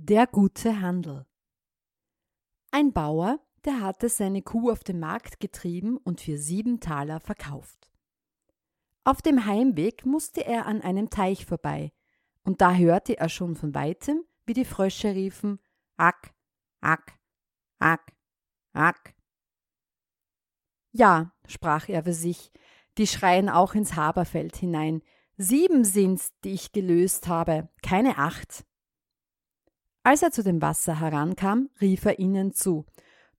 Der gute Handel. Ein Bauer, der hatte seine Kuh auf den Markt getrieben und für sieben Taler verkauft. Auf dem Heimweg musste er an einem Teich vorbei, und da hörte er schon von weitem, wie die Frösche riefen Ack, Ack, Ack, Ack. Ja, sprach er für sich, die schreien auch ins Haberfeld hinein. Sieben sind's, die ich gelöst habe, keine acht. Als er zu dem Wasser herankam, rief er ihnen zu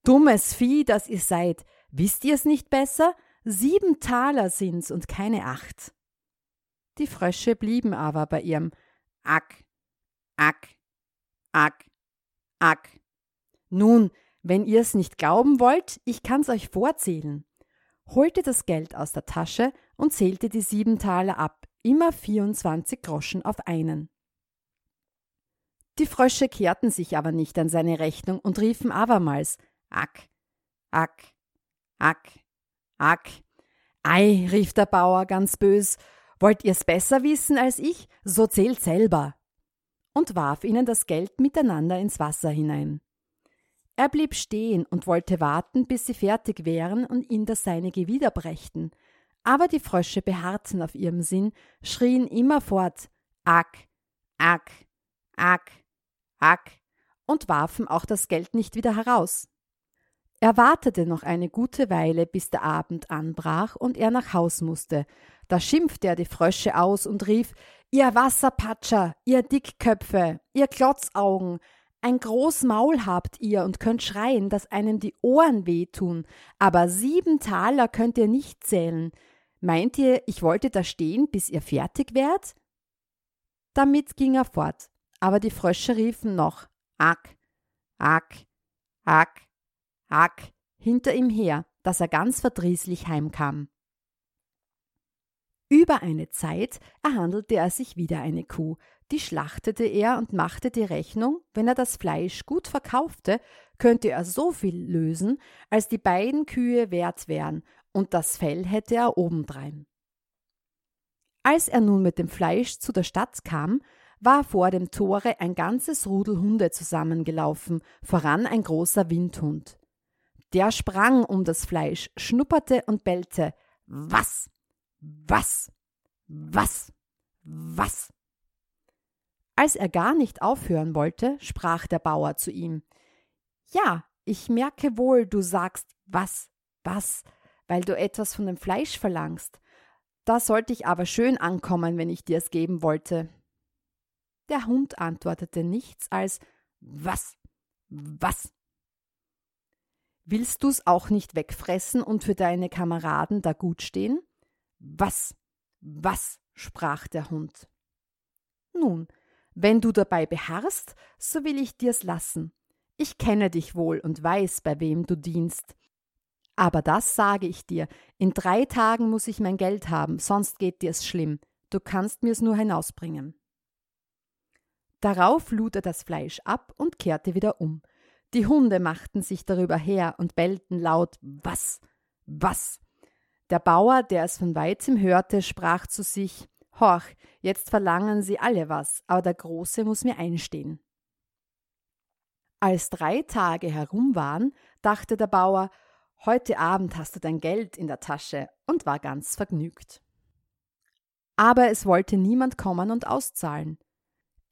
Dummes Vieh, das ihr seid, wisst ihr's nicht besser? Sieben Taler sind's und keine acht. Die Frösche blieben aber bei ihrem Ack, Ack, Ack, Ack. Nun, wenn ihr's nicht glauben wollt, ich kann's euch vorzählen holte das Geld aus der Tasche und zählte die sieben Taler ab, immer 24 Groschen auf einen. Die Frösche kehrten sich aber nicht an seine Rechnung und riefen abermals Ack, Ack, Ack, Ack. Ei, rief der Bauer ganz bös, wollt ihr's besser wissen als ich, so zählt selber. Und warf ihnen das Geld miteinander ins Wasser hinein. Er blieb stehen und wollte warten, bis sie fertig wären und ihn das Seinige wiederbrächten. Aber die Frösche beharrten auf ihrem Sinn, schrien immerfort Ack, Ack, Ack, Ack und warfen auch das Geld nicht wieder heraus. Er wartete noch eine gute Weile, bis der Abend anbrach und er nach Haus musste. Da schimpfte er die Frösche aus und rief Ihr Wasserpatscher, ihr Dickköpfe, ihr Klotzaugen, ein groß Maul habt ihr und könnt schreien, dass einem die Ohren wehtun, aber sieben Taler könnt ihr nicht zählen. Meint ihr, ich wollte da stehen, bis ihr fertig wärt? Damit ging er fort, aber die Frösche riefen noch Ack, Ack, Ack, Ack hinter ihm her, dass er ganz verdrießlich heimkam. Über eine Zeit erhandelte er sich wieder eine Kuh, die schlachtete er und machte die Rechnung, wenn er das Fleisch gut verkaufte, könnte er so viel lösen, als die beiden Kühe wert wären, und das Fell hätte er obendrein. Als er nun mit dem Fleisch zu der Stadt kam, war vor dem Tore ein ganzes Rudel Hunde zusammengelaufen, voran ein großer Windhund. Der sprang um das Fleisch, schnupperte und bellte Was? Was? Was? Was? Als er gar nicht aufhören wollte, sprach der Bauer zu ihm Ja, ich merke wohl, du sagst was, was, weil du etwas von dem Fleisch verlangst. Da sollte ich aber schön ankommen, wenn ich dir es geben wollte. Der Hund antwortete nichts als Was, was. Willst du's auch nicht wegfressen und für deine Kameraden da gut stehen? Was, was, sprach der Hund. Nun, wenn du dabei beharrst, so will ich dir's lassen. Ich kenne dich wohl und weiß, bei wem du dienst. Aber das sage ich dir, in drei Tagen muss ich mein Geld haben, sonst geht dir's schlimm. Du kannst mir's nur hinausbringen. Darauf lud er das Fleisch ab und kehrte wieder um. Die Hunde machten sich darüber her und bellten laut Was, was. Der Bauer, der es von weitem hörte, sprach zu sich Horch, jetzt verlangen sie alle was, aber der Große muss mir einstehen. Als drei Tage herum waren, dachte der Bauer, heute Abend hast du dein Geld in der Tasche und war ganz vergnügt. Aber es wollte niemand kommen und auszahlen.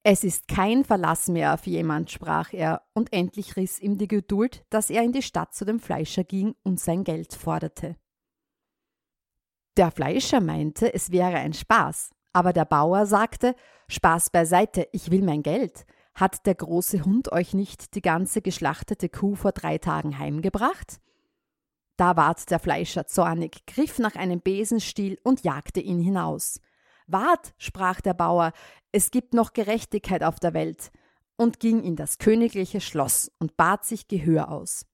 Es ist kein Verlass mehr auf jemand, sprach er, und endlich riss ihm die Geduld, dass er in die Stadt zu dem Fleischer ging und sein Geld forderte. Der Fleischer meinte, es wäre ein Spaß, aber der Bauer sagte Spaß beiseite, ich will mein Geld. Hat der große Hund euch nicht die ganze geschlachtete Kuh vor drei Tagen heimgebracht? Da ward der Fleischer zornig, griff nach einem Besenstiel und jagte ihn hinaus. Wart, sprach der Bauer, es gibt noch Gerechtigkeit auf der Welt. und ging in das königliche Schloss und bat sich Gehör aus.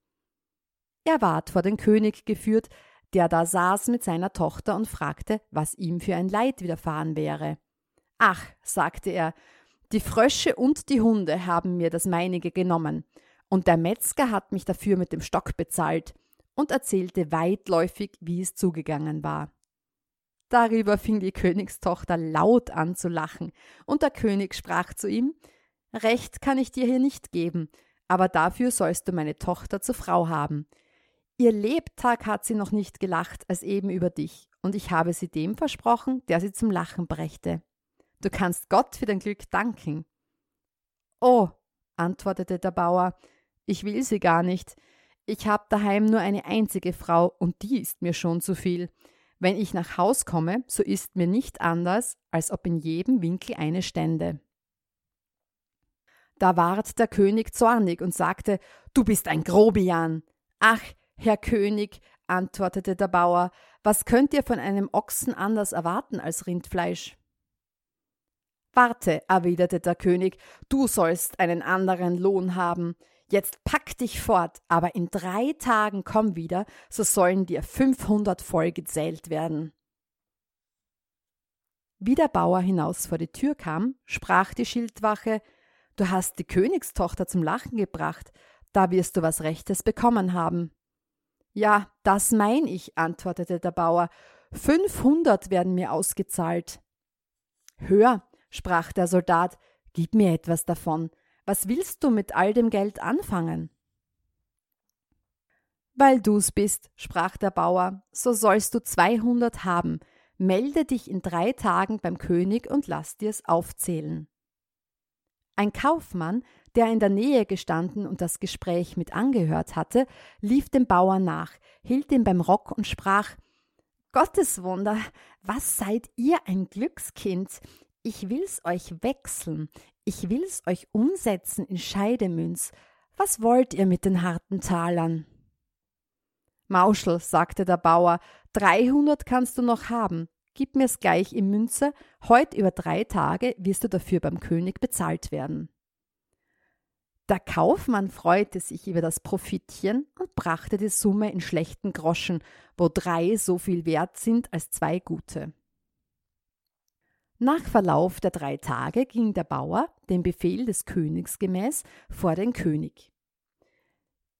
Er ward vor den König geführt, der da saß mit seiner Tochter und fragte, was ihm für ein Leid widerfahren wäre. Ach, sagte er, die Frösche und die Hunde haben mir das meinige genommen, und der Metzger hat mich dafür mit dem Stock bezahlt und erzählte weitläufig, wie es zugegangen war. Darüber fing die Königstochter laut an zu lachen, und der König sprach zu ihm Recht kann ich dir hier nicht geben, aber dafür sollst du meine Tochter zur Frau haben. Ihr Lebtag hat sie noch nicht gelacht als eben über dich, und ich habe sie dem versprochen, der sie zum Lachen brächte. Du kannst Gott für dein Glück danken. Oh, antwortete der Bauer, ich will sie gar nicht. Ich habe daheim nur eine einzige Frau, und die ist mir schon zu viel. Wenn ich nach Haus komme, so ist mir nicht anders, als ob in jedem Winkel eine stände. Da ward der König zornig und sagte, Du bist ein Grobian. Ach, Herr König, antwortete der Bauer, was könnt ihr von einem Ochsen anders erwarten als Rindfleisch? Warte, erwiderte der König, du sollst einen anderen Lohn haben. Jetzt pack dich fort, aber in drei Tagen komm wieder, so sollen dir fünfhundert voll gezählt werden. Wie der Bauer hinaus vor die Tür kam, sprach die Schildwache Du hast die Königstochter zum Lachen gebracht, da wirst du was Rechtes bekommen haben. Ja, das mein ich, antwortete der Bauer. Fünfhundert werden mir ausgezahlt. Hör, sprach der Soldat, gib mir etwas davon. Was willst du mit all dem Geld anfangen? Weil du's bist, sprach der Bauer, so sollst du zweihundert haben. Melde dich in drei Tagen beim König und lass dir's aufzählen. Ein Kaufmann, der in der Nähe gestanden und das Gespräch mit angehört hatte, lief dem Bauer nach, hielt ihn beim Rock und sprach Gotteswunder, was seid ihr ein Glückskind? Ich will's euch wechseln, ich will's euch umsetzen in Scheidemünz. Was wollt ihr mit den harten Talern? Mauschel, sagte der Bauer, dreihundert kannst du noch haben. Gib mir's gleich in Münze, heut über drei Tage wirst du dafür beim König bezahlt werden. Der Kaufmann freute sich über das Profitchen und brachte die Summe in schlechten Groschen, wo drei so viel wert sind als zwei gute. Nach Verlauf der drei Tage ging der Bauer, dem Befehl des Königs gemäß, vor den König.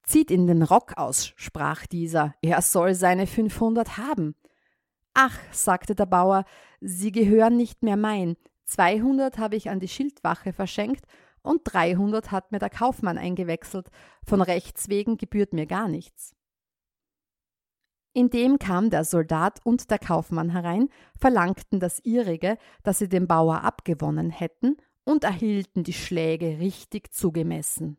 Zieht in den Rock aus, sprach dieser, er soll seine fünfhundert haben. Ach, sagte der Bauer, sie gehören nicht mehr mein. Zweihundert habe ich an die Schildwache verschenkt und dreihundert hat mir der Kaufmann eingewechselt. Von Rechts wegen gebührt mir gar nichts. Indem kam der Soldat und der Kaufmann herein, verlangten das ihrige, das sie dem Bauer abgewonnen hätten, und erhielten die Schläge richtig zugemessen.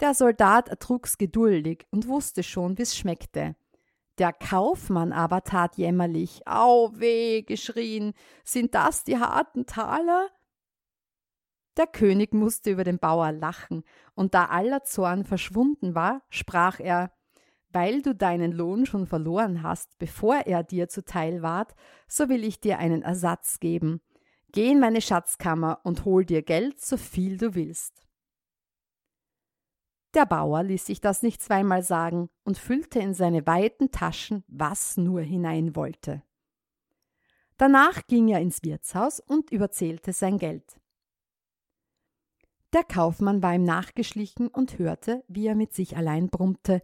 Der Soldat ertrug's geduldig und wusste schon, wie's schmeckte. Der Kaufmann aber tat jämmerlich, Au weh, geschrien, sind das die harten Taler? Der König musste über den Bauer lachen, und da aller Zorn verschwunden war, sprach er, weil du deinen Lohn schon verloren hast, bevor er dir zuteil ward, so will ich dir einen Ersatz geben. Geh in meine Schatzkammer und hol dir Geld, so viel du willst. Der Bauer ließ sich das nicht zweimal sagen und füllte in seine weiten Taschen, was nur hinein wollte. Danach ging er ins Wirtshaus und überzählte sein Geld. Der Kaufmann war ihm nachgeschlichen und hörte, wie er mit sich allein brummte.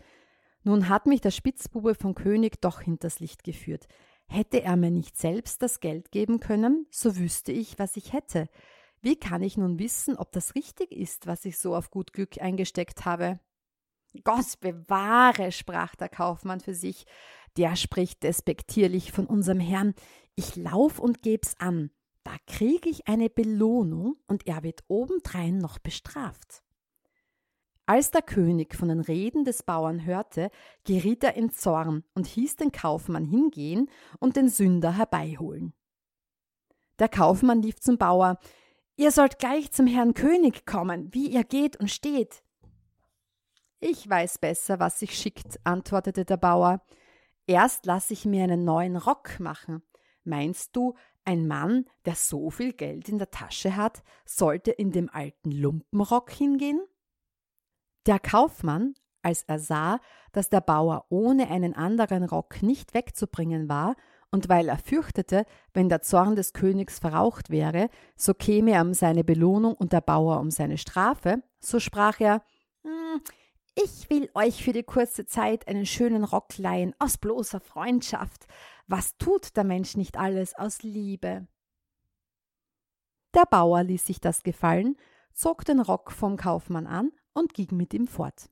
Nun hat mich der Spitzbube vom König doch hinters Licht geführt. Hätte er mir nicht selbst das Geld geben können, so wüsste ich, was ich hätte. Wie kann ich nun wissen, ob das richtig ist, was ich so auf gut Glück eingesteckt habe? Gott bewahre, sprach der Kaufmann für sich, der spricht despektierlich von unserem Herrn, ich lauf und geb's an, da krieg ich eine Belohnung und er wird obendrein noch bestraft. Als der König von den Reden des Bauern hörte, geriet er in Zorn und hieß den Kaufmann hingehen und den Sünder herbeiholen. Der Kaufmann lief zum Bauer, Ihr sollt gleich zum Herrn König kommen, wie ihr geht und steht. Ich weiß besser, was sich schickt, antwortete der Bauer. Erst lasse ich mir einen neuen Rock machen. Meinst du, Ein Mann, der so viel Geld in der Tasche hat, sollte in dem alten Lumpenrock hingehen? Der Kaufmann, als er sah, dass der Bauer ohne einen anderen Rock nicht wegzubringen war, und weil er fürchtete, wenn der Zorn des Königs verraucht wäre, so käme er um seine Belohnung und der Bauer um seine Strafe, so sprach er hm, Ich will euch für die kurze Zeit einen schönen Rock leihen, aus bloßer Freundschaft. Was tut der Mensch nicht alles aus Liebe? Der Bauer ließ sich das gefallen, zog den Rock vom Kaufmann an und ging mit ihm fort.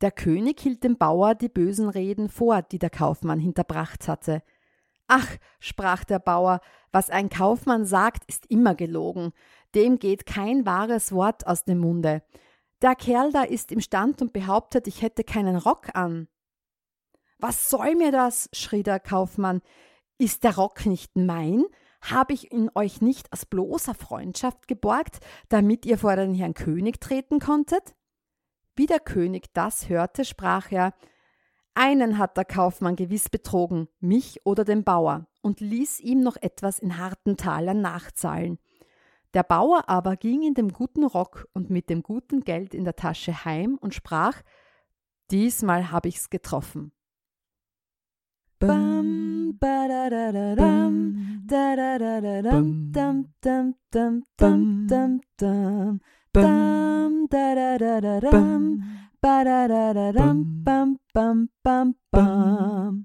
Der König hielt dem Bauer die bösen Reden vor, die der Kaufmann hinterbracht hatte. Ach, sprach der Bauer, was ein Kaufmann sagt, ist immer gelogen, dem geht kein wahres Wort aus dem Munde. Der Kerl da ist im Stand und behauptet, ich hätte keinen Rock an. Was soll mir das? schrie der Kaufmann. Ist der Rock nicht mein? Habe ich ihn euch nicht aus bloßer Freundschaft geborgt, damit ihr vor den Herrn König treten konntet? Wie der König das hörte, sprach er Einen hat der Kaufmann gewiss betrogen, mich oder den Bauer, und ließ ihm noch etwas in harten Talern nachzahlen. Der Bauer aber ging in dem guten Rock und mit dem guten Geld in der Tasche heim und sprach Diesmal hab ich's getroffen. Bam, ba da da da dam, da da da da dam, dam, dam, dam, dam, dam, dam. Dam, da da da da dam, ba da da da dam, bam, bam, bam, bam.